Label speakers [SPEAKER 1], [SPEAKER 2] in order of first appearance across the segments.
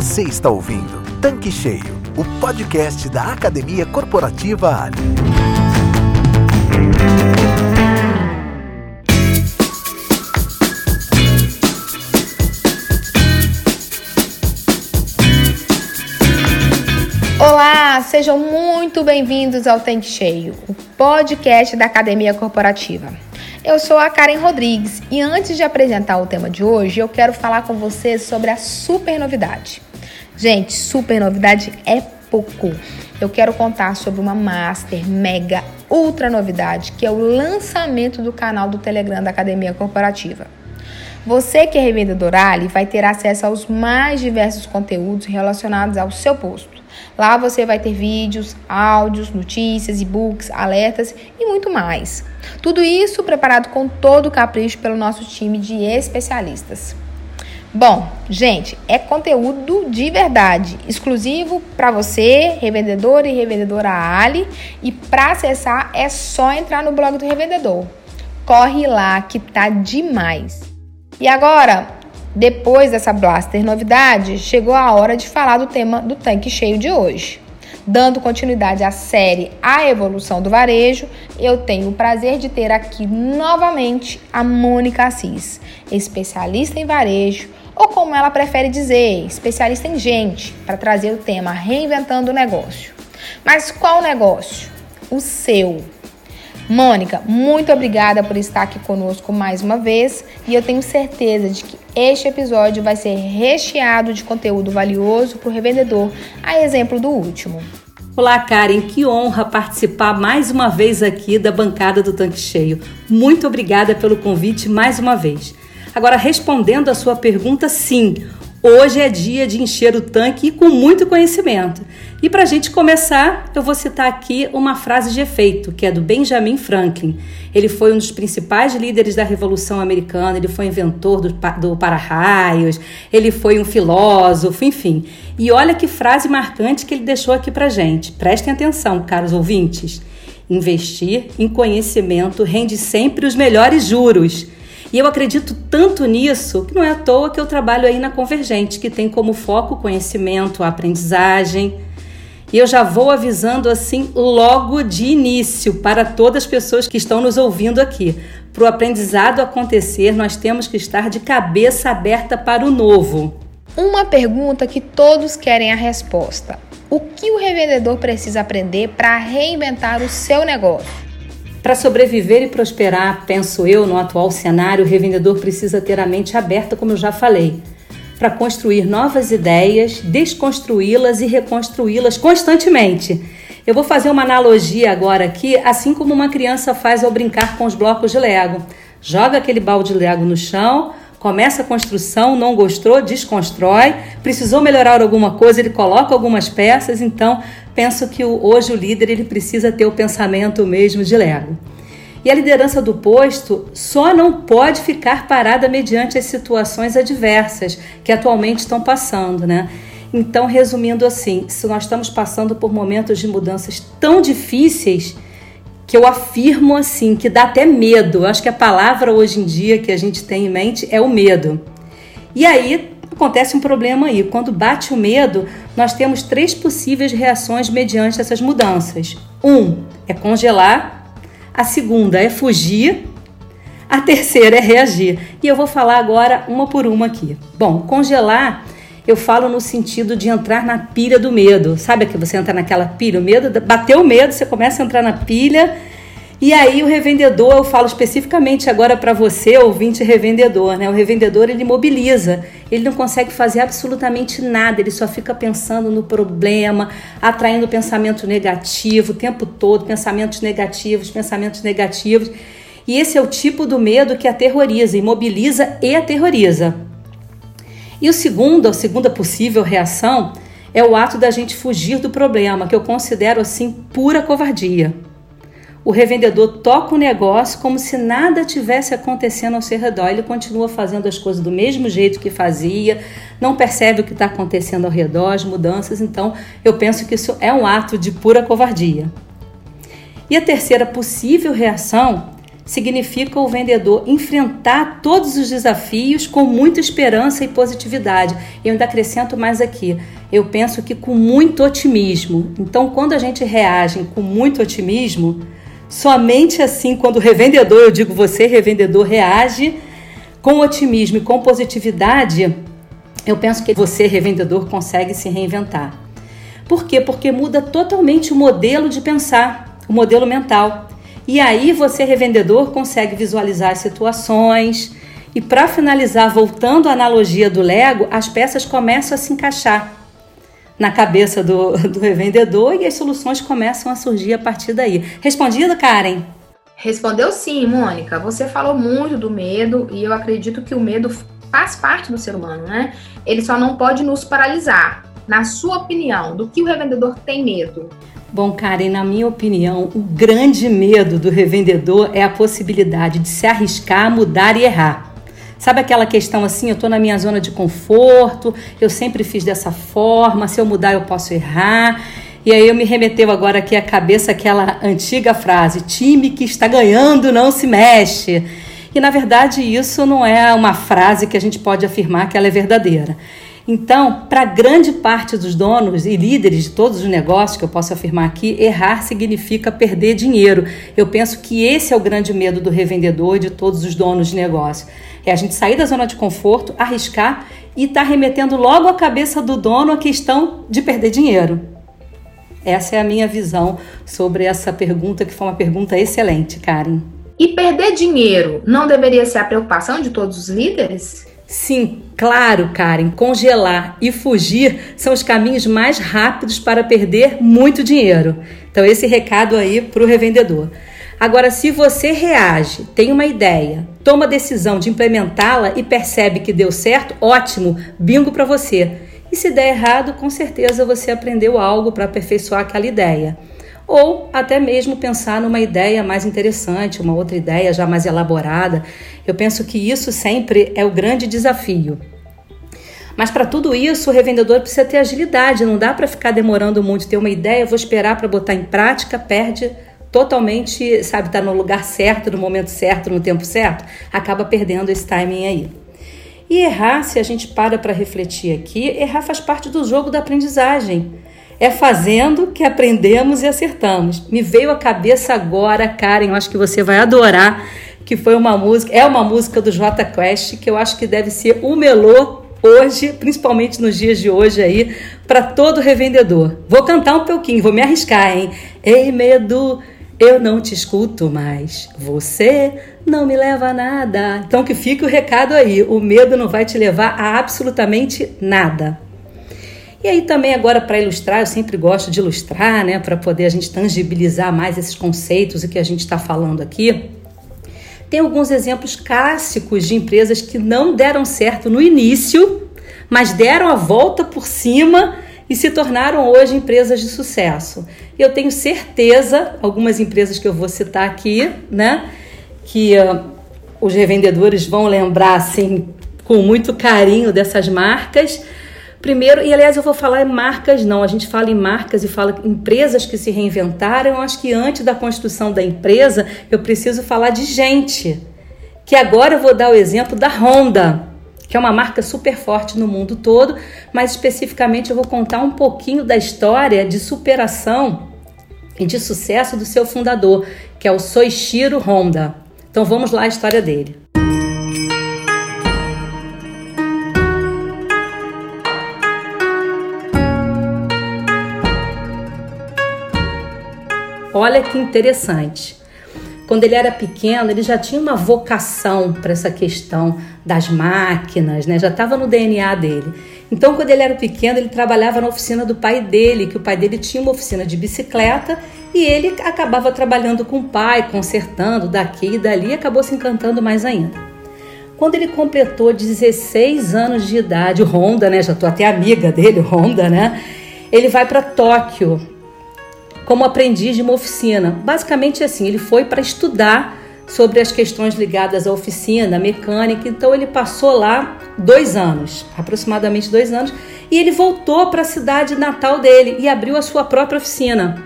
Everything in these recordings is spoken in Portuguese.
[SPEAKER 1] Você está ouvindo Tanque Cheio, o podcast da Academia Corporativa Ali.
[SPEAKER 2] Olá, sejam muito bem-vindos ao Tanque Cheio, o podcast da Academia Corporativa. Eu sou a Karen Rodrigues e antes de apresentar o tema de hoje, eu quero falar com vocês sobre a super novidade. Gente, super novidade é pouco. Eu quero contar sobre uma master mega ultra novidade, que é o lançamento do canal do Telegram da Academia Corporativa. Você que é revendedor Ali vai ter acesso aos mais diversos conteúdos relacionados ao seu posto. Lá você vai ter vídeos, áudios, notícias, e-books, alertas e muito mais. Tudo isso preparado com todo o capricho pelo nosso time de especialistas. Bom, gente, é conteúdo de verdade, exclusivo para você, revendedor e revendedora Ali, e para acessar é só entrar no blog do revendedor. Corre lá que tá demais. E agora, depois dessa blaster novidade, chegou a hora de falar do tema do tanque cheio de hoje. Dando continuidade à série A Evolução do Varejo, eu tenho o prazer de ter aqui novamente a Mônica Assis, especialista em varejo, ou como ela prefere dizer, especialista em gente, para trazer o tema Reinventando o Negócio. Mas qual negócio? O seu. Mônica, muito obrigada por estar aqui conosco mais uma vez e eu tenho certeza de que este episódio vai ser recheado de conteúdo valioso para o revendedor, a exemplo do último.
[SPEAKER 3] Olá, Karen, que honra participar mais uma vez aqui da bancada do Tanque Cheio. Muito obrigada pelo convite mais uma vez. Agora, respondendo a sua pergunta, sim, hoje é dia de encher o tanque com muito conhecimento. E para a gente começar, eu vou citar aqui uma frase de efeito, que é do Benjamin Franklin. Ele foi um dos principais líderes da Revolução Americana, ele foi inventor do, do para-raios, ele foi um filósofo, enfim. E olha que frase marcante que ele deixou aqui para gente. Prestem atenção, caros ouvintes. Investir em conhecimento rende sempre os melhores juros. E eu acredito tanto nisso que não é à toa que eu trabalho aí na Convergente, que tem como foco o conhecimento, a aprendizagem. E eu já vou avisando assim logo de início para todas as pessoas que estão nos ouvindo aqui. Para o aprendizado acontecer, nós temos que estar de cabeça aberta para o novo.
[SPEAKER 2] Uma pergunta que todos querem a resposta: o que o revendedor precisa aprender para reinventar o seu negócio?
[SPEAKER 3] Para sobreviver e prosperar, penso eu, no atual cenário, o revendedor precisa ter a mente aberta, como eu já falei, para construir novas ideias, desconstruí-las e reconstruí-las constantemente. Eu vou fazer uma analogia agora aqui, assim como uma criança faz ao brincar com os blocos de Lego. Joga aquele balde de Lego no chão, começa a construção, não gostou, desconstrói, precisou melhorar alguma coisa, ele coloca algumas peças, então penso que hoje o líder ele precisa ter o pensamento mesmo de Lego. E a liderança do posto só não pode ficar parada mediante as situações adversas que atualmente estão passando, né? Então, resumindo assim, se nós estamos passando por momentos de mudanças tão difíceis, que eu afirmo assim, que dá até medo. Eu acho que a palavra hoje em dia que a gente tem em mente é o medo. E aí acontece um problema aí. Quando bate o medo, nós temos três possíveis reações mediante essas mudanças. Um é congelar, a segunda é fugir, a terceira é reagir. E eu vou falar agora uma por uma aqui. Bom, congelar eu falo no sentido de entrar na pilha do medo. Sabe que você entra naquela pilha, o medo, bateu o medo, você começa a entrar na pilha e aí o revendedor, eu falo especificamente agora para você, ouvinte revendedor, né? O revendedor ele mobiliza, ele não consegue fazer absolutamente nada, ele só fica pensando no problema, atraindo pensamento negativo o tempo todo, pensamentos negativos, pensamentos negativos. E esse é o tipo do medo que aterroriza, imobiliza e aterroriza. E o segundo, a segunda possível reação é o ato da gente fugir do problema, que eu considero assim pura covardia o revendedor toca o negócio como se nada tivesse acontecendo ao seu redor. Ele continua fazendo as coisas do mesmo jeito que fazia, não percebe o que está acontecendo ao redor, as mudanças. Então, eu penso que isso é um ato de pura covardia. E a terceira possível reação significa o vendedor enfrentar todos os desafios com muita esperança e positividade. Eu ainda acrescento mais aqui. Eu penso que com muito otimismo. Então, quando a gente reage com muito otimismo, somente assim, quando o revendedor, eu digo você, revendedor, reage com otimismo e com positividade, eu penso que você, revendedor, consegue se reinventar. Por quê? Porque muda totalmente o modelo de pensar, o modelo mental. E aí você, revendedor, consegue visualizar as situações. E para finalizar, voltando à analogia do Lego, as peças começam a se encaixar na cabeça do, do revendedor e as soluções começam a surgir a partir daí. Respondido, Karen?
[SPEAKER 2] Respondeu sim, Mônica. Você falou muito do medo e eu acredito que o medo faz parte do ser humano, né? Ele só não pode nos paralisar. Na sua opinião, do que o revendedor tem medo?
[SPEAKER 3] Bom, Karen, na minha opinião, o grande medo do revendedor é a possibilidade de se arriscar, mudar e errar. Sabe aquela questão assim, eu estou na minha zona de conforto, eu sempre fiz dessa forma, se eu mudar eu posso errar. E aí eu me remeteu agora aqui à cabeça aquela antiga frase: time que está ganhando não se mexe. E na verdade isso não é uma frase que a gente pode afirmar que ela é verdadeira. Então, para grande parte dos donos e líderes de todos os negócios, que eu posso afirmar aqui, errar significa perder dinheiro. Eu penso que esse é o grande medo do revendedor e de todos os donos de negócio. É a gente sair da zona de conforto, arriscar e estar tá remetendo logo à cabeça do dono a questão de perder dinheiro. Essa é a minha visão sobre essa pergunta, que foi uma pergunta excelente, Karen.
[SPEAKER 2] E perder dinheiro não deveria ser a preocupação de todos os líderes?
[SPEAKER 3] Sim, claro, Karen, congelar e fugir são os caminhos mais rápidos para perder muito dinheiro. Então, esse recado aí para o revendedor. Agora, se você reage, tem uma ideia, toma a decisão de implementá-la e percebe que deu certo, ótimo, bingo para você. E se der errado, com certeza você aprendeu algo para aperfeiçoar aquela ideia ou até mesmo pensar numa ideia mais interessante, uma outra ideia já mais elaborada. Eu penso que isso sempre é o grande desafio. Mas para tudo isso, o revendedor precisa ter agilidade, não dá para ficar demorando muito, ter uma ideia, vou esperar para botar em prática, perde totalmente, sabe, tá no lugar certo, no momento certo, no tempo certo, acaba perdendo esse timing aí. E errar, se a gente para para refletir aqui, errar faz parte do jogo da aprendizagem. É fazendo que aprendemos e acertamos. Me veio à cabeça agora, Karen, eu acho que você vai adorar, que foi uma música, é uma música do J Quest, que eu acho que deve ser o melô hoje, principalmente nos dias de hoje aí, para todo revendedor. Vou cantar um pouquinho, vou me arriscar, hein? Ei, medo, eu não te escuto mais. Você não me leva a nada. Então que fique o recado aí, o medo não vai te levar a absolutamente nada. E aí também agora para ilustrar, eu sempre gosto de ilustrar, né, para poder a gente tangibilizar mais esses conceitos e que a gente está falando aqui. Tem alguns exemplos clássicos de empresas que não deram certo no início, mas deram a volta por cima e se tornaram hoje empresas de sucesso. Eu tenho certeza, algumas empresas que eu vou citar aqui, né, que uh, os revendedores vão lembrar assim com muito carinho dessas marcas. Primeiro, e aliás eu vou falar em marcas não, a gente fala em marcas e fala em empresas que se reinventaram. Eu acho que antes da construção da empresa, eu preciso falar de gente. Que agora eu vou dar o exemplo da Honda, que é uma marca super forte no mundo todo, mas especificamente eu vou contar um pouquinho da história de superação e de sucesso do seu fundador, que é o Soichiro Honda. Então vamos lá a história dele. Olha que interessante. Quando ele era pequeno, ele já tinha uma vocação para essa questão das máquinas, né? Já estava no DNA dele. Então, quando ele era pequeno, ele trabalhava na oficina do pai dele, que o pai dele tinha uma oficina de bicicleta e ele acabava trabalhando com o pai, consertando daqui e dali, e acabou se encantando mais ainda. Quando ele completou 16 anos de idade, Honda, né? Já tô até amiga dele, Honda, né? Ele vai para Tóquio como aprendiz de uma oficina. Basicamente assim, ele foi para estudar sobre as questões ligadas à oficina, mecânica. Então ele passou lá dois anos, aproximadamente dois anos, e ele voltou para a cidade natal dele e abriu a sua própria oficina.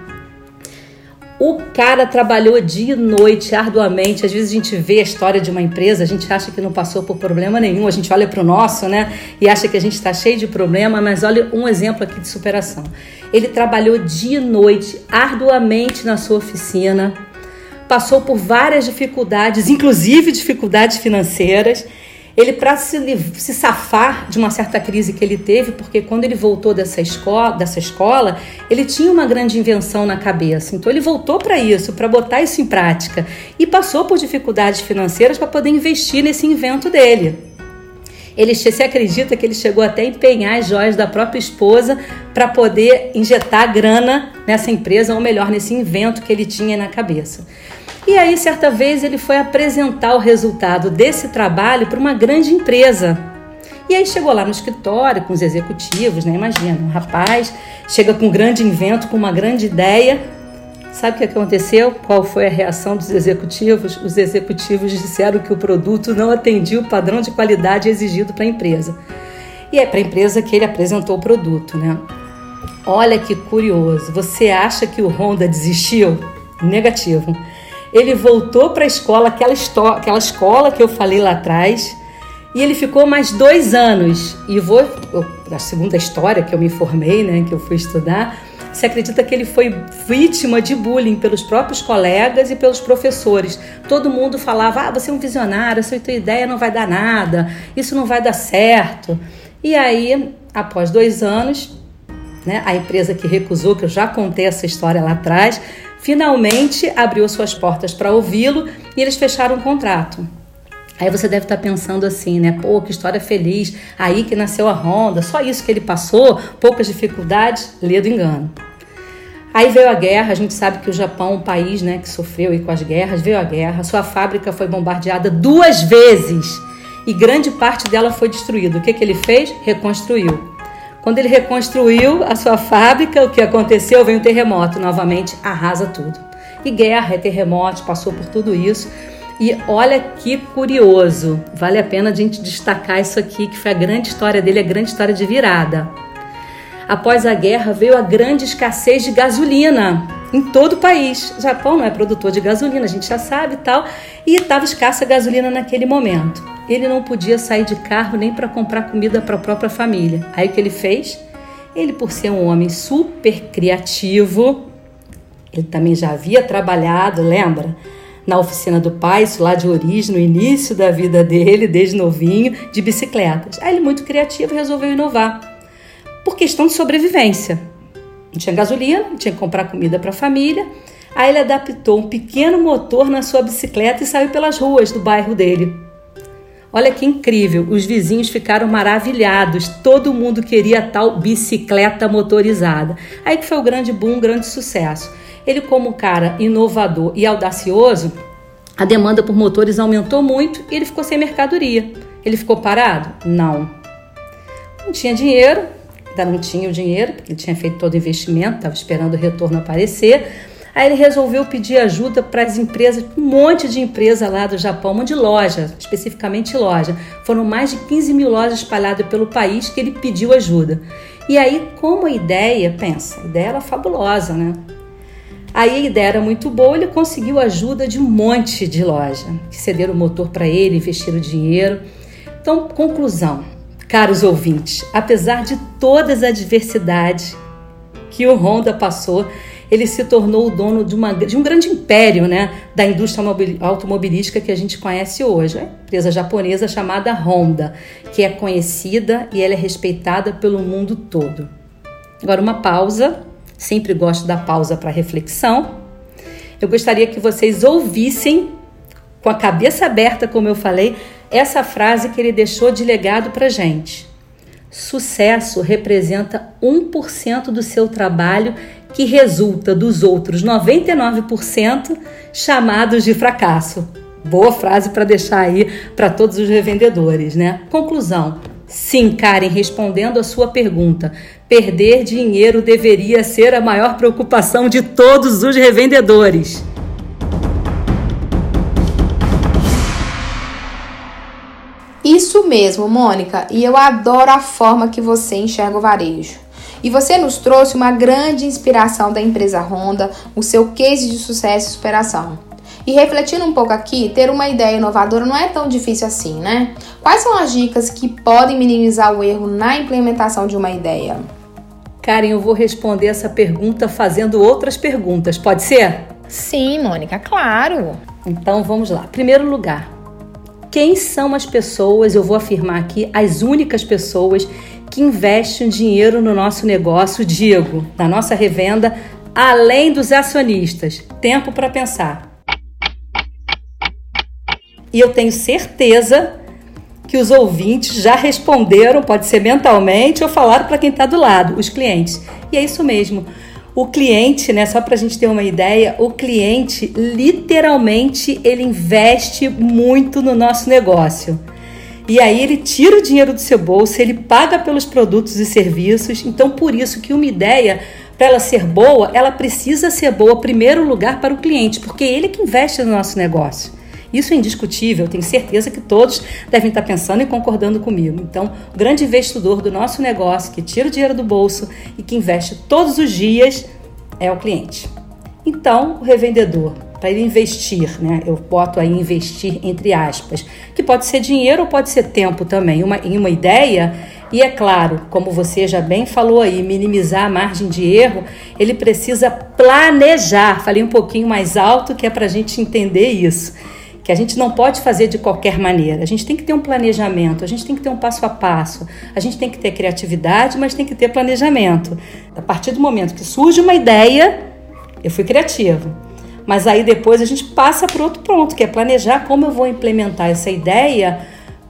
[SPEAKER 3] O cara trabalhou dia e noite, arduamente. Às vezes a gente vê a história de uma empresa, a gente acha que não passou por problema nenhum, a gente olha para o nosso, né? E acha que a gente está cheio de problema, mas olha um exemplo aqui de superação. Ele trabalhou dia e noite, arduamente na sua oficina, passou por várias dificuldades, inclusive dificuldades financeiras ele para se, se safar de uma certa crise que ele teve, porque quando ele voltou dessa escola, dessa escola, ele tinha uma grande invenção na cabeça. Então ele voltou para isso, para botar isso em prática e passou por dificuldades financeiras para poder investir nesse invento dele. Ele se acredita que ele chegou até a empenhar as joias da própria esposa para poder injetar grana nessa empresa, ou melhor, nesse invento que ele tinha na cabeça. E aí, certa vez, ele foi apresentar o resultado desse trabalho para uma grande empresa. E aí chegou lá no escritório com os executivos, né? Imagina, um rapaz chega com um grande invento, com uma grande ideia. Sabe o que aconteceu? Qual foi a reação dos executivos? Os executivos disseram que o produto não atendia o padrão de qualidade exigido para a empresa. E é para a empresa que ele apresentou o produto, né? Olha que curioso. Você acha que o Honda desistiu? Negativo. Ele voltou para a escola, aquela, aquela escola que eu falei lá atrás, e ele ficou mais dois anos. E vou, a segunda história que eu me informei, né, que eu fui estudar, se acredita que ele foi vítima de bullying pelos próprios colegas e pelos professores. Todo mundo falava: ah, você é um visionário, essa tua ideia não vai dar nada, isso não vai dar certo. E aí, após dois anos, né, a empresa que recusou, que eu já contei essa história lá atrás, finalmente abriu suas portas para ouvi-lo e eles fecharam um contrato. Aí você deve estar tá pensando assim, né? Pô, que história feliz. Aí que nasceu a Honda, só isso que ele passou, poucas dificuldades, lê do engano. Aí veio a guerra, a gente sabe que o Japão, um país né, que sofreu com as guerras, veio a guerra, sua fábrica foi bombardeada duas vezes e grande parte dela foi destruída. O que, que ele fez? Reconstruiu. Quando ele reconstruiu a sua fábrica, o que aconteceu? Veio um terremoto, novamente arrasa tudo. E guerra, é terremoto, passou por tudo isso. E olha que curioso, vale a pena a gente destacar isso aqui, que foi a grande história dele, a grande história de virada. Após a guerra veio a grande escassez de gasolina em todo o país. O Japão não é produtor de gasolina, a gente já sabe e tal, e estava escassa a gasolina naquele momento ele não podia sair de carro nem para comprar comida para a própria família. Aí o que ele fez? Ele, por ser um homem super criativo, ele também já havia trabalhado, lembra? Na oficina do pai, isso lá de origem, no início da vida dele, desde novinho, de bicicletas. Aí ele, muito criativo, resolveu inovar. Por questão de sobrevivência. Não tinha gasolina, tinha que comprar comida para a família. Aí ele adaptou um pequeno motor na sua bicicleta e saiu pelas ruas do bairro dele. Olha que incrível, os vizinhos ficaram maravilhados, todo mundo queria tal bicicleta motorizada. Aí que foi o grande boom, grande sucesso. Ele, como cara inovador e audacioso, a demanda por motores aumentou muito e ele ficou sem mercadoria. Ele ficou parado? Não. Não tinha dinheiro, ainda não tinha o dinheiro, porque ele tinha feito todo o investimento, estava esperando o retorno aparecer Aí ele resolveu pedir ajuda para as empresas, um monte de empresa lá do Japão, um monte de loja, especificamente loja. Foram mais de 15 mil lojas espalhadas pelo país que ele pediu ajuda. E aí, como a ideia, pensa, a ideia era fabulosa, né? Aí a ideia era muito boa, ele conseguiu ajuda de um monte de loja que cederam o motor para ele, investiram dinheiro. Então, conclusão, caros ouvintes, apesar de todas as adversidades que o Honda passou, ele se tornou o dono de, uma, de um grande império né, da indústria automobilística que a gente conhece hoje. É a empresa japonesa chamada Honda, que é conhecida e ela é respeitada pelo mundo todo. Agora, uma pausa. Sempre gosto da pausa para reflexão. Eu gostaria que vocês ouvissem, com a cabeça aberta, como eu falei, essa frase que ele deixou de legado para gente. Sucesso representa 1% do seu trabalho que resulta dos outros 99% chamados de fracasso. Boa frase para deixar aí para todos os revendedores, né? Conclusão. Sim, Karen, respondendo a sua pergunta, perder dinheiro deveria ser a maior preocupação de todos os revendedores.
[SPEAKER 2] Isso mesmo, Mônica, e eu adoro a forma que você enxerga o varejo. E você nos trouxe uma grande inspiração da empresa Honda, o seu case de sucesso e superação. E refletindo um pouco aqui, ter uma ideia inovadora não é tão difícil assim, né? Quais são as dicas que podem minimizar o erro na implementação de uma ideia?
[SPEAKER 3] Karen, eu vou responder essa pergunta fazendo outras perguntas, pode ser?
[SPEAKER 2] Sim, Mônica, claro.
[SPEAKER 3] Então vamos lá. Primeiro lugar, quem são as pessoas, eu vou afirmar aqui, as únicas pessoas que investem dinheiro no nosso negócio, Diego, na nossa revenda, além dos acionistas? Tempo para pensar. E eu tenho certeza que os ouvintes já responderam, pode ser mentalmente ou falaram para quem está do lado, os clientes. E é isso mesmo. O cliente, né, só para a gente ter uma ideia, o cliente literalmente ele investe muito no nosso negócio. E aí ele tira o dinheiro do seu bolso, ele paga pelos produtos e serviços. Então por isso que uma ideia para ela ser boa, ela precisa ser boa primeiro lugar para o cliente, porque é ele que investe no nosso negócio. Isso é indiscutível, tenho certeza que todos devem estar pensando e concordando comigo. Então, o grande investidor do nosso negócio, que tira o dinheiro do bolso e que investe todos os dias, é o cliente. Então, o revendedor, para ele investir, né? Eu boto aí investir entre aspas, que pode ser dinheiro ou pode ser tempo também, uma, em uma ideia. E é claro, como você já bem falou aí, minimizar a margem de erro, ele precisa planejar. Falei um pouquinho mais alto que é para a gente entender isso que a gente não pode fazer de qualquer maneira. A gente tem que ter um planejamento, a gente tem que ter um passo a passo, a gente tem que ter criatividade, mas tem que ter planejamento. A partir do momento que surge uma ideia, eu fui criativa. Mas aí depois a gente passa para outro ponto, que é planejar como eu vou implementar essa ideia,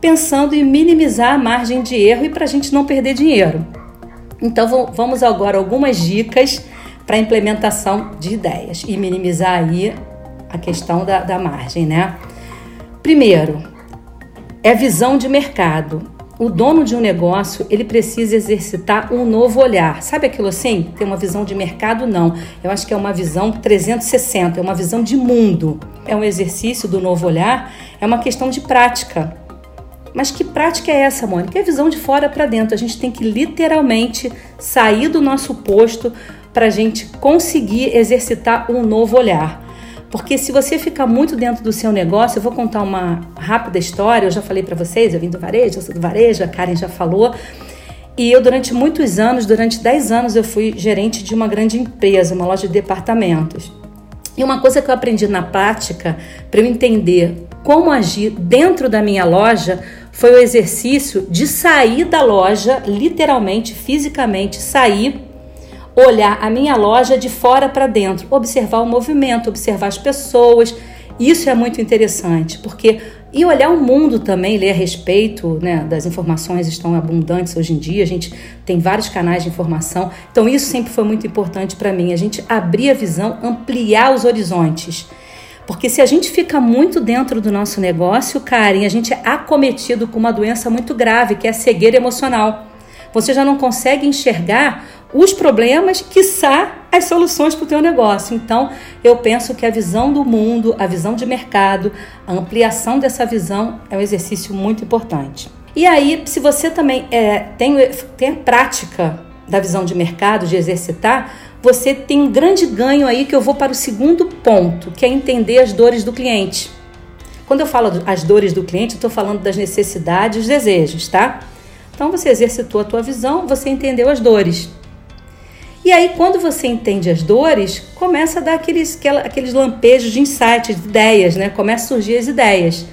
[SPEAKER 3] pensando em minimizar a margem de erro e para a gente não perder dinheiro. Então vamos agora algumas dicas para implementação de ideias e minimizar aí a questão da, da margem, né? Primeiro, é visão de mercado. O dono de um negócio, ele precisa exercitar um novo olhar. Sabe aquilo assim? Ter uma visão de mercado? Não. Eu acho que é uma visão 360, é uma visão de mundo. É um exercício do novo olhar, é uma questão de prática. Mas que prática é essa, Mônica? É visão de fora para dentro. A gente tem que literalmente sair do nosso posto para a gente conseguir exercitar um novo olhar. Porque se você ficar muito dentro do seu negócio, eu vou contar uma rápida história. Eu já falei para vocês, eu vim do varejo, eu sou do varejo, a Karen já falou. E eu, durante muitos anos, durante 10 anos, eu fui gerente de uma grande empresa, uma loja de departamentos. E uma coisa que eu aprendi na prática, para eu entender como agir dentro da minha loja, foi o exercício de sair da loja, literalmente, fisicamente, sair olhar a minha loja de fora para dentro, observar o movimento, observar as pessoas. Isso é muito interessante, porque e olhar o mundo também, ler a respeito, né, das informações estão abundantes hoje em dia, a gente tem vários canais de informação. Então isso sempre foi muito importante para mim, a gente abrir a visão, ampliar os horizontes. Porque se a gente fica muito dentro do nosso negócio, Karen, a gente é acometido com uma doença muito grave, que é a cegueira emocional. Você já não consegue enxergar os problemas, quiçá as soluções para o teu negócio. Então, eu penso que a visão do mundo, a visão de mercado, a ampliação dessa visão é um exercício muito importante. E aí, se você também é, tem, tem a prática da visão de mercado, de exercitar, você tem um grande ganho aí que eu vou para o segundo ponto, que é entender as dores do cliente. Quando eu falo as dores do cliente, eu estou falando das necessidades e os desejos, tá? Então você exercitou a tua visão, você entendeu as dores. E aí, quando você entende as dores, começa a dar aqueles, aqueles lampejos de insights, de ideias, né? Começa a surgir as ideias.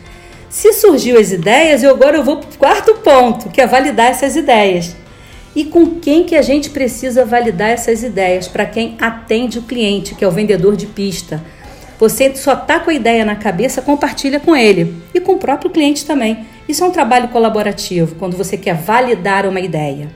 [SPEAKER 3] Se surgiu as ideias, eu agora eu vou para o quarto ponto, que é validar essas ideias. E com quem que a gente precisa validar essas ideias? Para quem atende o cliente, que é o vendedor de pista. Você só tá com a ideia na cabeça, compartilha com ele e com o próprio cliente também. Isso é um trabalho colaborativo, quando você quer validar uma ideia.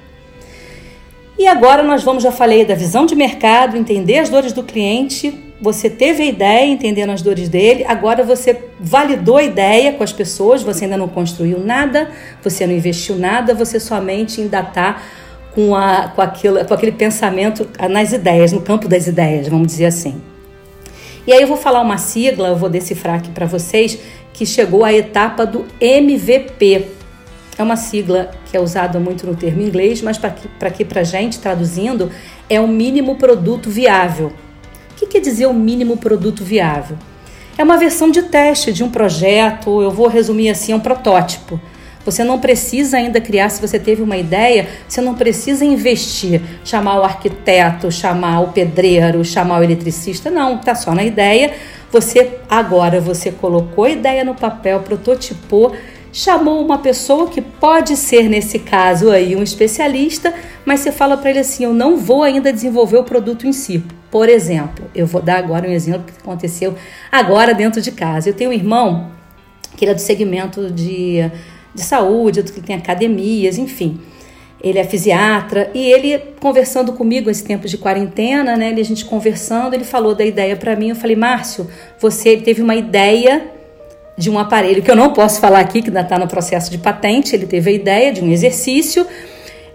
[SPEAKER 3] E agora nós vamos, já falei da visão de mercado, entender as dores do cliente. Você teve a ideia, entendendo as dores dele. Agora você validou a ideia com as pessoas. Você ainda não construiu nada, você não investiu nada, você somente ainda está com, a, com, com aquele pensamento nas ideias, no campo das ideias, vamos dizer assim. E aí eu vou falar uma sigla, eu vou decifrar aqui para vocês, que chegou à etapa do MVP. é uma sigla que é usada muito no termo inglês, mas para aqui para gente traduzindo é o mínimo produto viável. O que quer dizer o mínimo produto viável? É uma versão de teste de um projeto, eu vou resumir assim, é um protótipo. Você não precisa ainda criar, se você teve uma ideia, você não precisa investir, chamar o arquiteto, chamar o pedreiro, chamar o eletricista, não, tá só na ideia. Você agora você colocou a ideia no papel, prototipou, chamou uma pessoa que pode ser nesse caso aí um especialista, mas você fala para ele assim: "Eu não vou ainda desenvolver o produto em si". Por exemplo, eu vou dar agora um exemplo que aconteceu agora dentro de casa. Eu tenho um irmão que ele é do segmento de, de saúde, que tem academias, enfim. Ele é fisiatra e ele conversando comigo esse tempo de quarentena, né? A gente conversando, ele falou da ideia para mim. Eu falei, Márcio, você teve uma ideia de um aparelho que eu não posso falar aqui, que ainda está no processo de patente. Ele teve a ideia de um exercício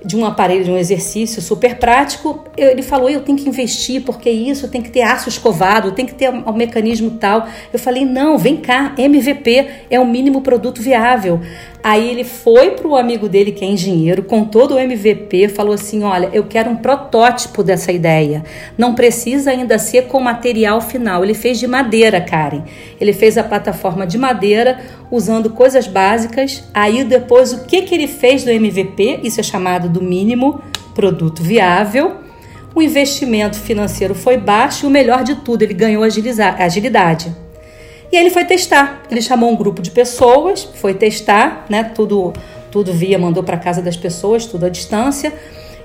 [SPEAKER 3] de um aparelho, de um exercício super prático, ele falou: eu tenho que investir, porque isso tem que ter aço escovado, tem que ter um, um mecanismo tal. Eu falei: não, vem cá, MVP é o mínimo produto viável. Aí ele foi para o amigo dele, que é engenheiro, com todo o MVP, falou assim: Olha, eu quero um protótipo dessa ideia. Não precisa ainda ser com material final. Ele fez de madeira, Karen. Ele fez a plataforma de madeira usando coisas básicas. Aí depois, o que, que ele fez do MVP? Isso é chamado do mínimo produto viável. O investimento financeiro foi baixo e o melhor de tudo, ele ganhou agilidade. E ele foi testar. Ele chamou um grupo de pessoas, foi testar, né? Tudo, tudo via, mandou para casa das pessoas, tudo à distância.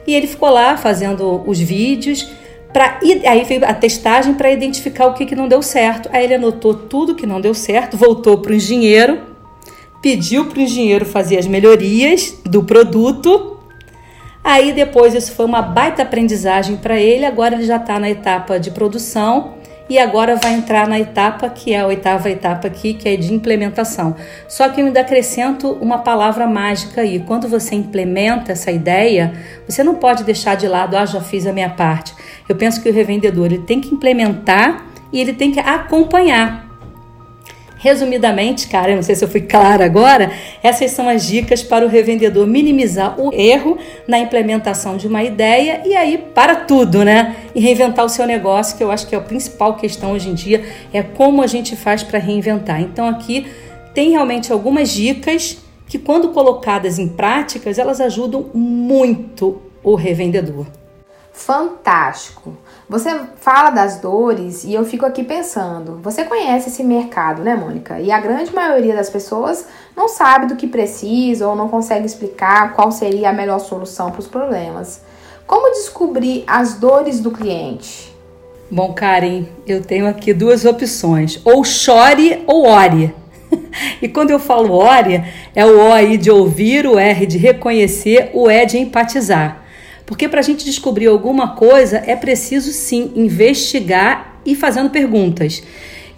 [SPEAKER 3] E ele ficou lá fazendo os vídeos. Pra, aí veio a testagem para identificar o que, que não deu certo. Aí ele anotou tudo que não deu certo, voltou para o engenheiro, pediu para o engenheiro fazer as melhorias do produto. Aí depois isso foi uma baita aprendizagem para ele. Agora ele já está na etapa de produção e agora vai entrar na etapa que é a oitava etapa aqui, que é de implementação. Só que eu ainda acrescento uma palavra mágica aí. Quando você implementa essa ideia, você não pode deixar de lado, ah, já fiz a minha parte. Eu penso que o revendedor ele tem que implementar e ele tem que acompanhar. Resumidamente, cara, não sei se eu fui clara agora, essas são as dicas para o revendedor minimizar o erro na implementação de uma ideia e aí para tudo, né? E reinventar o seu negócio, que eu acho que é a principal questão hoje em dia, é como a gente faz para reinventar. Então aqui tem realmente algumas dicas que quando colocadas em práticas, elas ajudam muito o revendedor.
[SPEAKER 2] Fantástico. Você fala das dores e eu fico aqui pensando. Você conhece esse mercado, né, Mônica? E a grande maioria das pessoas não sabe do que precisa ou não consegue explicar qual seria a melhor solução para os problemas. Como descobrir as dores do cliente?
[SPEAKER 3] Bom, Karen, eu tenho aqui duas opções: ou chore ou ore. E quando eu falo ore, é o O aí de ouvir, o R de reconhecer, o E de empatizar. Porque para a gente descobrir alguma coisa é preciso sim investigar e fazendo perguntas.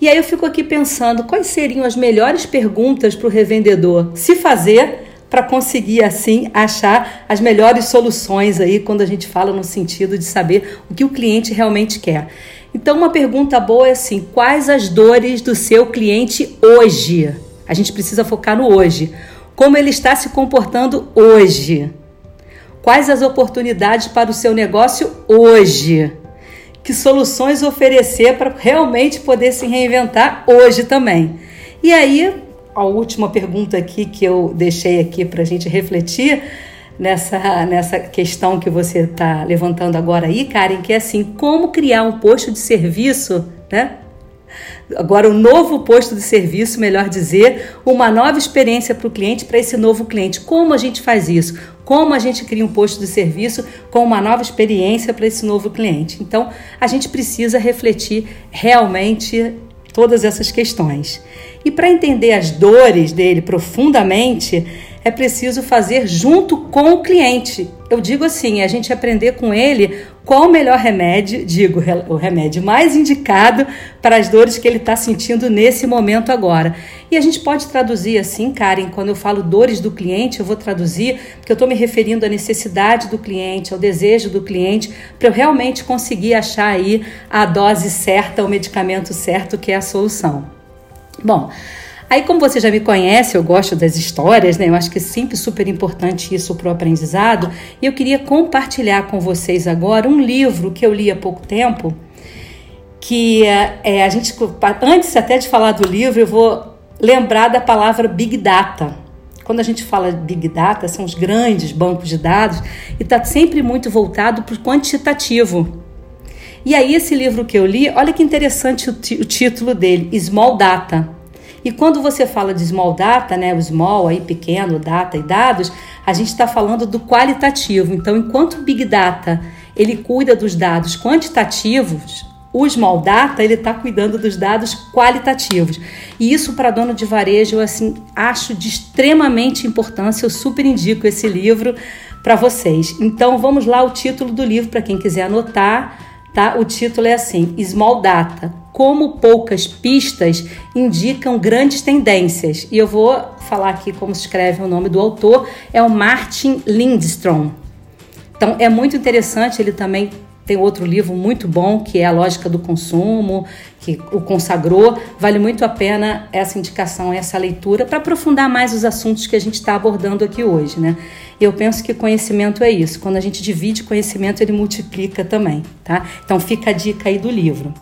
[SPEAKER 3] E aí eu fico aqui pensando quais seriam as melhores perguntas para o revendedor se fazer para conseguir assim achar as melhores soluções aí quando a gente fala no sentido de saber o que o cliente realmente quer. Então uma pergunta boa é assim: quais as dores do seu cliente hoje? A gente precisa focar no hoje. Como ele está se comportando hoje? Quais as oportunidades para o seu negócio hoje? Que soluções oferecer para realmente poder se reinventar hoje também? E aí, a última pergunta aqui que eu deixei aqui para a gente refletir nessa, nessa questão que você está levantando agora aí, Karen, que é assim, como criar um posto de serviço, né? Agora, um novo posto de serviço, melhor dizer, uma nova experiência para o cliente, para esse novo cliente. Como a gente faz isso? Como a gente cria um posto de serviço com uma nova experiência para esse novo cliente? Então, a gente precisa refletir realmente todas essas questões. E para entender as dores dele profundamente, é preciso fazer junto com o cliente. Eu digo assim, a gente aprender com ele qual o melhor remédio, digo, o remédio mais indicado para as dores que ele está sentindo nesse momento agora. E a gente pode traduzir assim, Karen, quando eu falo dores do cliente, eu vou traduzir, porque eu estou me referindo à necessidade do cliente, ao desejo do cliente, para eu realmente conseguir achar aí a dose certa, o medicamento certo, que é a solução. Bom, Aí, como você já me conhece, eu gosto das histórias, né? Eu acho que é sempre super importante isso para o aprendizado. E eu queria compartilhar com vocês agora um livro que eu li há pouco tempo, que é, a gente, antes até de falar do livro, eu vou lembrar da palavra Big Data. Quando a gente fala Big Data, são os grandes bancos de dados e está sempre muito voltado para o quantitativo. E aí, esse livro que eu li, olha que interessante o, o título dele: Small Data. E quando você fala de small data, né, o small aí pequeno, data e dados, a gente está falando do qualitativo. Então, enquanto o big data ele cuida dos dados quantitativos, o Small Data ele está cuidando dos dados qualitativos. E isso para dono de varejo eu assim acho de extremamente importância. Eu super indico esse livro para vocês. Então vamos lá o título do livro para quem quiser anotar, tá? O título é assim: Small Data. Como poucas pistas indicam grandes tendências. E eu vou falar aqui como se escreve o nome do autor, é o Martin Lindstrom. Então é muito interessante, ele também tem outro livro muito bom que é A Lógica do Consumo, que o consagrou. Vale muito a pena essa indicação, essa leitura, para aprofundar mais os assuntos que a gente está abordando aqui hoje. Né? Eu penso que conhecimento é isso. Quando a gente divide conhecimento, ele multiplica também. Tá? Então fica a dica aí do livro.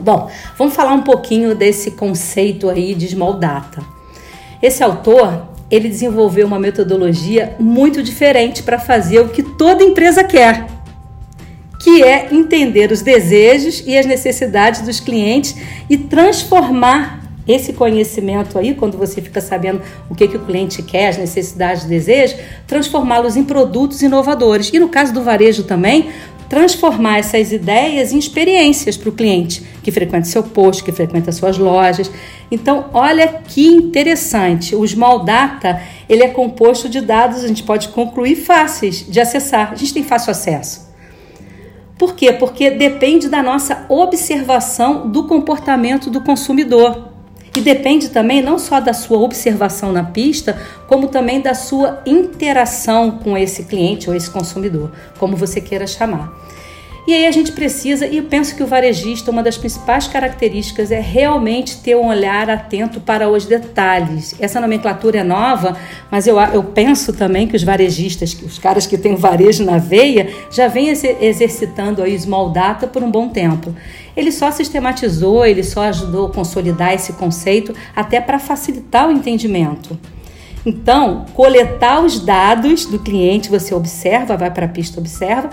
[SPEAKER 3] Bom, vamos falar um pouquinho desse conceito aí de small data. Esse autor ele desenvolveu uma metodologia muito diferente para fazer o que toda empresa quer que é entender os desejos e as necessidades dos clientes e transformar esse conhecimento aí, quando você fica sabendo o que, que o cliente quer, as necessidades desejos, transformá-los em produtos inovadores. E no caso do varejo também, transformar essas ideias em experiências para o cliente que frequenta seu posto, que frequenta suas lojas. Então, olha que interessante. O Small Data ele é composto de dados, a gente pode concluir fáceis de acessar. A gente tem fácil acesso. Por quê? Porque depende da nossa observação do comportamento do consumidor. E depende também não só da sua observação na pista, como também da sua interação com esse cliente ou esse consumidor, como você queira chamar. E aí a gente precisa, e eu penso que o varejista, uma das principais características é realmente ter um olhar atento para os detalhes. Essa nomenclatura é nova, mas eu, eu penso também que os varejistas, os caras que têm varejo na veia, já vêm exercitando aí small data por um bom tempo. Ele só sistematizou, ele só ajudou a consolidar esse conceito até para facilitar o entendimento. Então, coletar os dados do cliente, você observa, vai para a pista, observa,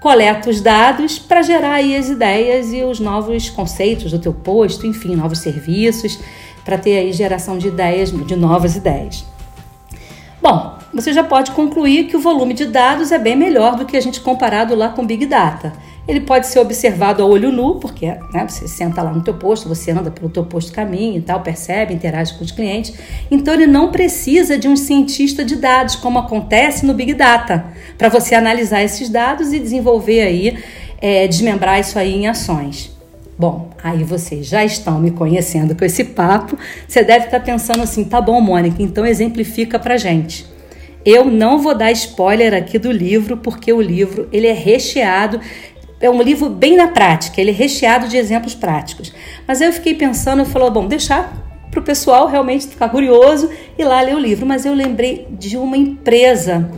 [SPEAKER 3] coleta os dados para gerar aí as ideias e os novos conceitos do teu posto, enfim, novos serviços, para ter aí geração de ideias, de novas ideias. Bom, você já pode concluir que o volume de dados é bem melhor do que a gente comparado lá com Big Data. Ele pode ser observado a olho nu, porque né, você senta lá no teu posto, você anda pelo teu posto caminho e tal, percebe, interage com os clientes. Então ele não precisa de um cientista de dados, como acontece no Big Data, para você analisar esses dados e desenvolver aí, é, desmembrar isso aí em ações. Bom, aí vocês já estão me conhecendo com esse papo. Você deve estar pensando assim, tá bom, Mônica, então exemplifica pra gente. Eu não vou dar spoiler aqui do livro, porque o livro ele é recheado é um livro bem na prática, ele é recheado de exemplos práticos. Mas aí eu fiquei pensando, eu falei, bom, deixar para o pessoal realmente ficar curioso e lá ler o livro. Mas eu lembrei de uma empresa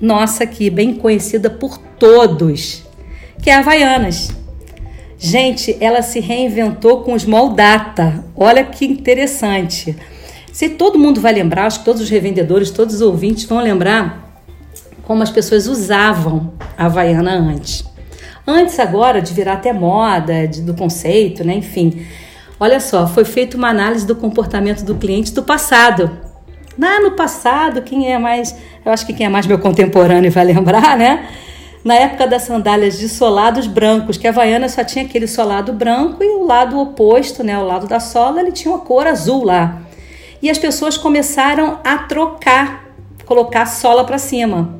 [SPEAKER 3] nossa aqui, bem conhecida por todos, que é a Havaianas. Gente, ela se reinventou com Small Data. Olha que interessante. Se todo mundo vai lembrar, acho que todos os revendedores, todos os ouvintes vão lembrar como as pessoas usavam a Havaiana antes. Antes agora de virar até moda, de, do conceito, né? Enfim. Olha só, foi feita uma análise do comportamento do cliente do passado. Lá no passado, quem é mais, eu acho que quem é mais meu contemporâneo vai lembrar, né? Na época das sandálias de solados brancos, que a Havaiana só tinha aquele solado branco e o lado oposto, né, o lado da sola, ele tinha uma cor azul lá. E as pessoas começaram a trocar, colocar sola para cima.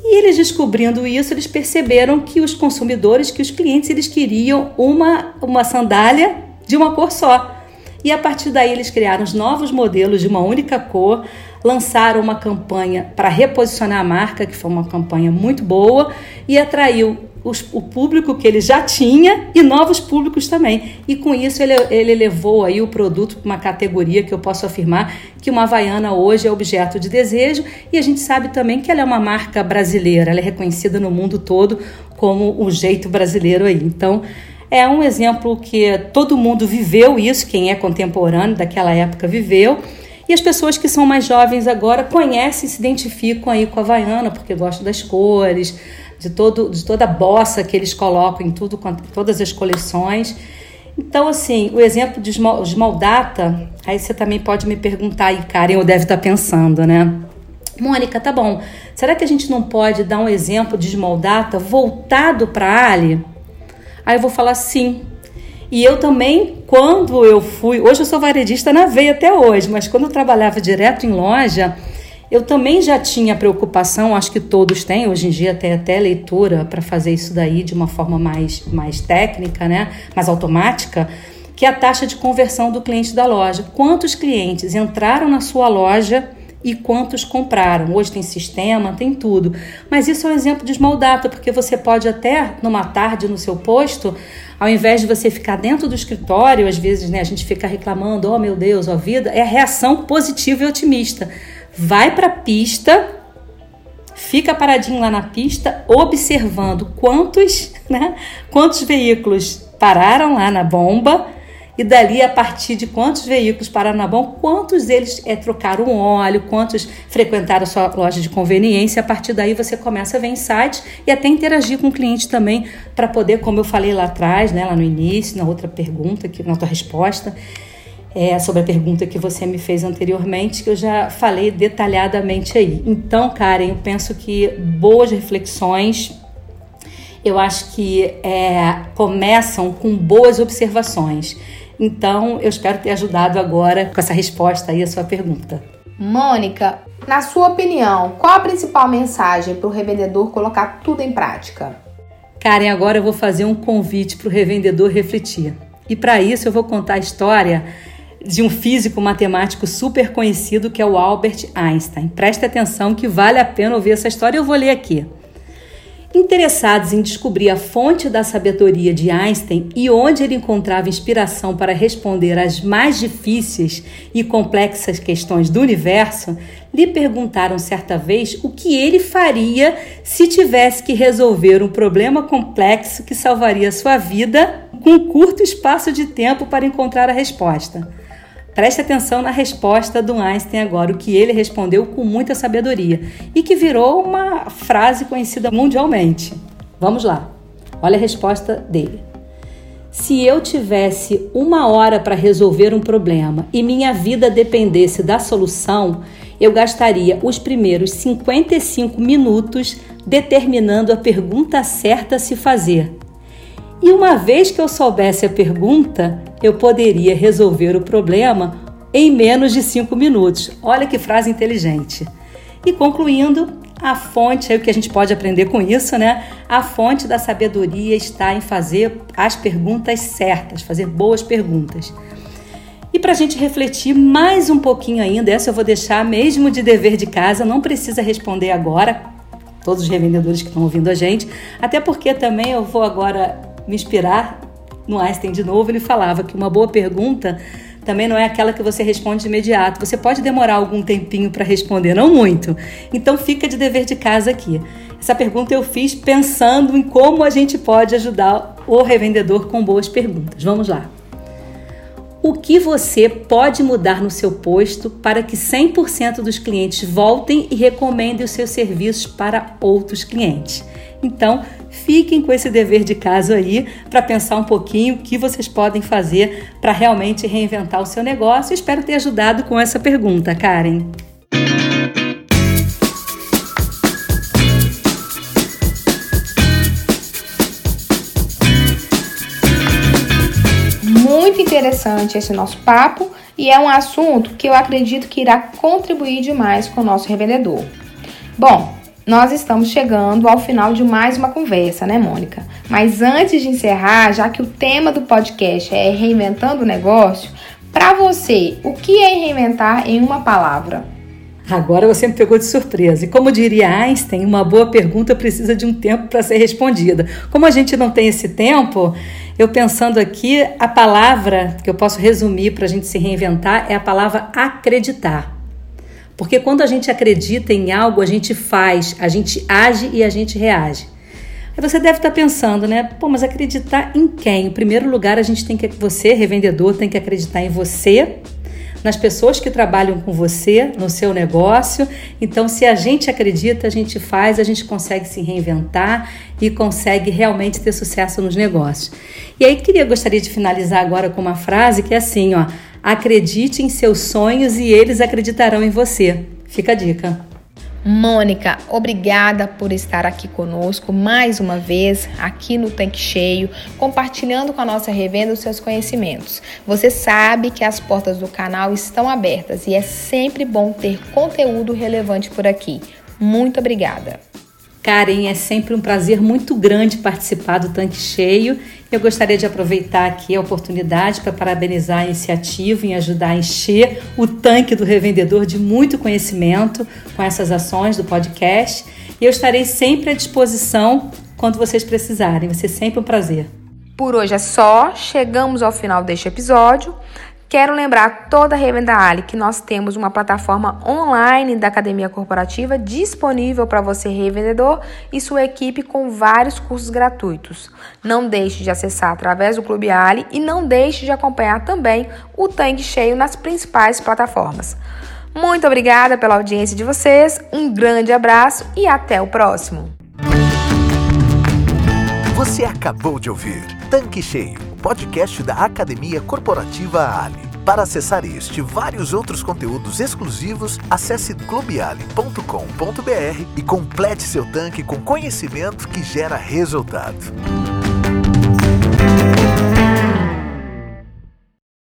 [SPEAKER 3] E eles descobrindo isso, eles perceberam que os consumidores, que os clientes, eles queriam uma, uma sandália de uma cor só. E a partir daí eles criaram os novos modelos de uma única cor, lançaram uma campanha para reposicionar a marca, que foi uma campanha muito boa e atraiu os, o público que ele já tinha e novos públicos também. E com isso ele, ele levou aí o produto para uma categoria que eu posso afirmar que uma Havaiana hoje é objeto de desejo e a gente sabe também que ela é uma marca brasileira, ela é reconhecida no mundo todo como o jeito brasileiro aí. Então, é um exemplo que todo mundo viveu isso, quem é contemporâneo daquela época viveu. E as pessoas que são mais jovens agora conhecem se identificam aí com a Havaiana, porque gostam das cores, de, todo, de toda a bossa que eles colocam em tudo, todas as coleções. Então, assim, o exemplo de small data, aí você também pode me perguntar, e Karen, eu deve estar pensando, né? Mônica, tá bom. Será que a gente não pode dar um exemplo de small data voltado para Ali? Aí eu vou falar sim. E eu também, quando eu fui, hoje eu sou varejista na veia até hoje, mas quando eu trabalhava direto em loja, eu também já tinha preocupação, acho que todos têm, hoje em dia tem até leitura para fazer isso daí de uma forma mais, mais técnica, né? mais automática, que é a taxa de conversão do cliente da loja. Quantos clientes entraram na sua loja e quantos compraram. Hoje tem sistema, tem tudo. Mas isso é um exemplo de small data, porque você pode até, numa tarde no seu posto, ao invés de você ficar dentro do escritório, às vezes né, a gente fica reclamando, oh meu Deus, a vida, é reação positiva e otimista. Vai para a pista, fica paradinho lá na pista, observando quantos, né, quantos veículos pararam lá na bomba e dali, a partir de quantos veículos pararam na bomba, quantos deles é, trocaram óleo, quantos frequentaram sua loja de conveniência. A partir daí você começa a ver insights e até interagir com o cliente também para poder, como eu falei lá atrás, né, lá no início, na outra pergunta, que, na tua resposta, é, sobre a pergunta que você me fez anteriormente, que eu já falei detalhadamente aí. Então, Karen, eu penso que boas reflexões eu acho que é, começam com boas observações. Então, eu espero ter ajudado agora com essa resposta aí à sua pergunta.
[SPEAKER 2] Mônica, na sua opinião, qual a principal mensagem para o revendedor colocar tudo em prática?
[SPEAKER 3] Karen, agora eu vou fazer um convite para o revendedor refletir. E para isso eu vou contar a história de um físico matemático super conhecido que é o Albert Einstein. Preste atenção que vale a pena ouvir essa história, eu vou ler aqui. Interessados em descobrir a fonte da sabedoria de Einstein e onde ele encontrava inspiração para responder às mais difíceis e complexas questões do universo, lhe perguntaram certa vez o que ele faria se tivesse que resolver um problema complexo que salvaria sua vida com um curto espaço de tempo para encontrar a resposta. Preste atenção na resposta do Einstein agora, o que ele respondeu com muita sabedoria e que virou uma frase conhecida mundialmente. Vamos lá. Olha a resposta dele. Se eu tivesse uma hora para resolver um problema e minha vida dependesse da solução, eu gastaria os primeiros 55 minutos determinando a pergunta certa a se fazer. E uma vez que eu soubesse a pergunta, eu poderia resolver o problema em menos de cinco minutos. Olha que frase inteligente. E concluindo, a fonte, aí o que a gente pode aprender com isso, né? A fonte da sabedoria está em fazer as perguntas certas, fazer boas perguntas. E para a gente refletir mais um pouquinho ainda, essa eu vou deixar mesmo de dever de casa, não precisa responder agora, todos os revendedores que estão ouvindo a gente, até porque também eu vou agora me inspirar no Einstein de novo, ele falava que uma boa pergunta também não é aquela que você responde de imediato. Você pode demorar algum tempinho para responder, não muito. Então fica de dever de casa aqui. Essa pergunta eu fiz pensando em como a gente pode ajudar o revendedor com boas perguntas. Vamos lá. O que você pode mudar no seu posto para que 100% dos clientes voltem e recomendem os seus serviços para outros clientes? Então, fiquem com esse dever de casa aí para pensar um pouquinho o que vocês podem fazer para realmente reinventar o seu negócio. Espero ter ajudado com essa pergunta, Karen.
[SPEAKER 2] Muito interessante esse nosso papo e é um assunto que eu acredito que irá contribuir demais com o nosso revendedor. Bom, nós estamos chegando ao final de mais uma conversa, né, Mônica? Mas antes de encerrar, já que o tema do podcast é reinventando o negócio, para você, o que é reinventar em uma palavra?
[SPEAKER 3] Agora você me pegou de surpresa. E como diria Einstein, uma boa pergunta precisa de um tempo para ser respondida. Como a gente não tem esse tempo, eu pensando aqui, a palavra que eu posso resumir para a gente se reinventar é a palavra acreditar. Porque quando a gente acredita em algo, a gente faz, a gente age e a gente reage. Aí você deve estar pensando, né? Pô, mas acreditar em quem? Em primeiro lugar, a gente tem que você, revendedor, tem que acreditar em você nas pessoas que trabalham com você, no seu negócio. Então, se a gente acredita, a gente faz, a gente consegue se reinventar e consegue realmente ter sucesso nos negócios. E aí queria gostaria de finalizar agora com uma frase que é assim, ó: acredite em seus sonhos e eles acreditarão em você. Fica a dica.
[SPEAKER 2] Mônica, obrigada por estar aqui conosco mais uma vez aqui no Tanque Cheio, compartilhando com a nossa revenda os seus conhecimentos. Você sabe que as portas do canal estão abertas e é sempre bom ter conteúdo relevante por aqui. Muito obrigada.
[SPEAKER 3] Karen, é sempre um prazer muito grande participar do Tanque Cheio. Eu gostaria de aproveitar aqui a oportunidade para parabenizar a iniciativa em ajudar a encher o tanque do revendedor de muito conhecimento com essas ações do podcast. E eu estarei sempre à disposição quando vocês precisarem. Vai ser sempre um prazer.
[SPEAKER 2] Por hoje é só. Chegamos ao final deste episódio. Quero lembrar toda a Revenda Ali que nós temos uma plataforma online da Academia Corporativa disponível para você, revendedor, e sua equipe com vários cursos gratuitos. Não deixe de acessar através do Clube Ali e não deixe de acompanhar também o Tanque Cheio nas principais plataformas. Muito obrigada pela audiência de vocês, um grande abraço e até o próximo.
[SPEAKER 1] Você acabou de ouvir Tanque Cheio podcast da Academia Corporativa Ali. Para acessar este e vários outros conteúdos exclusivos, acesse clubeali.com.br e complete seu tanque com conhecimento que gera resultado.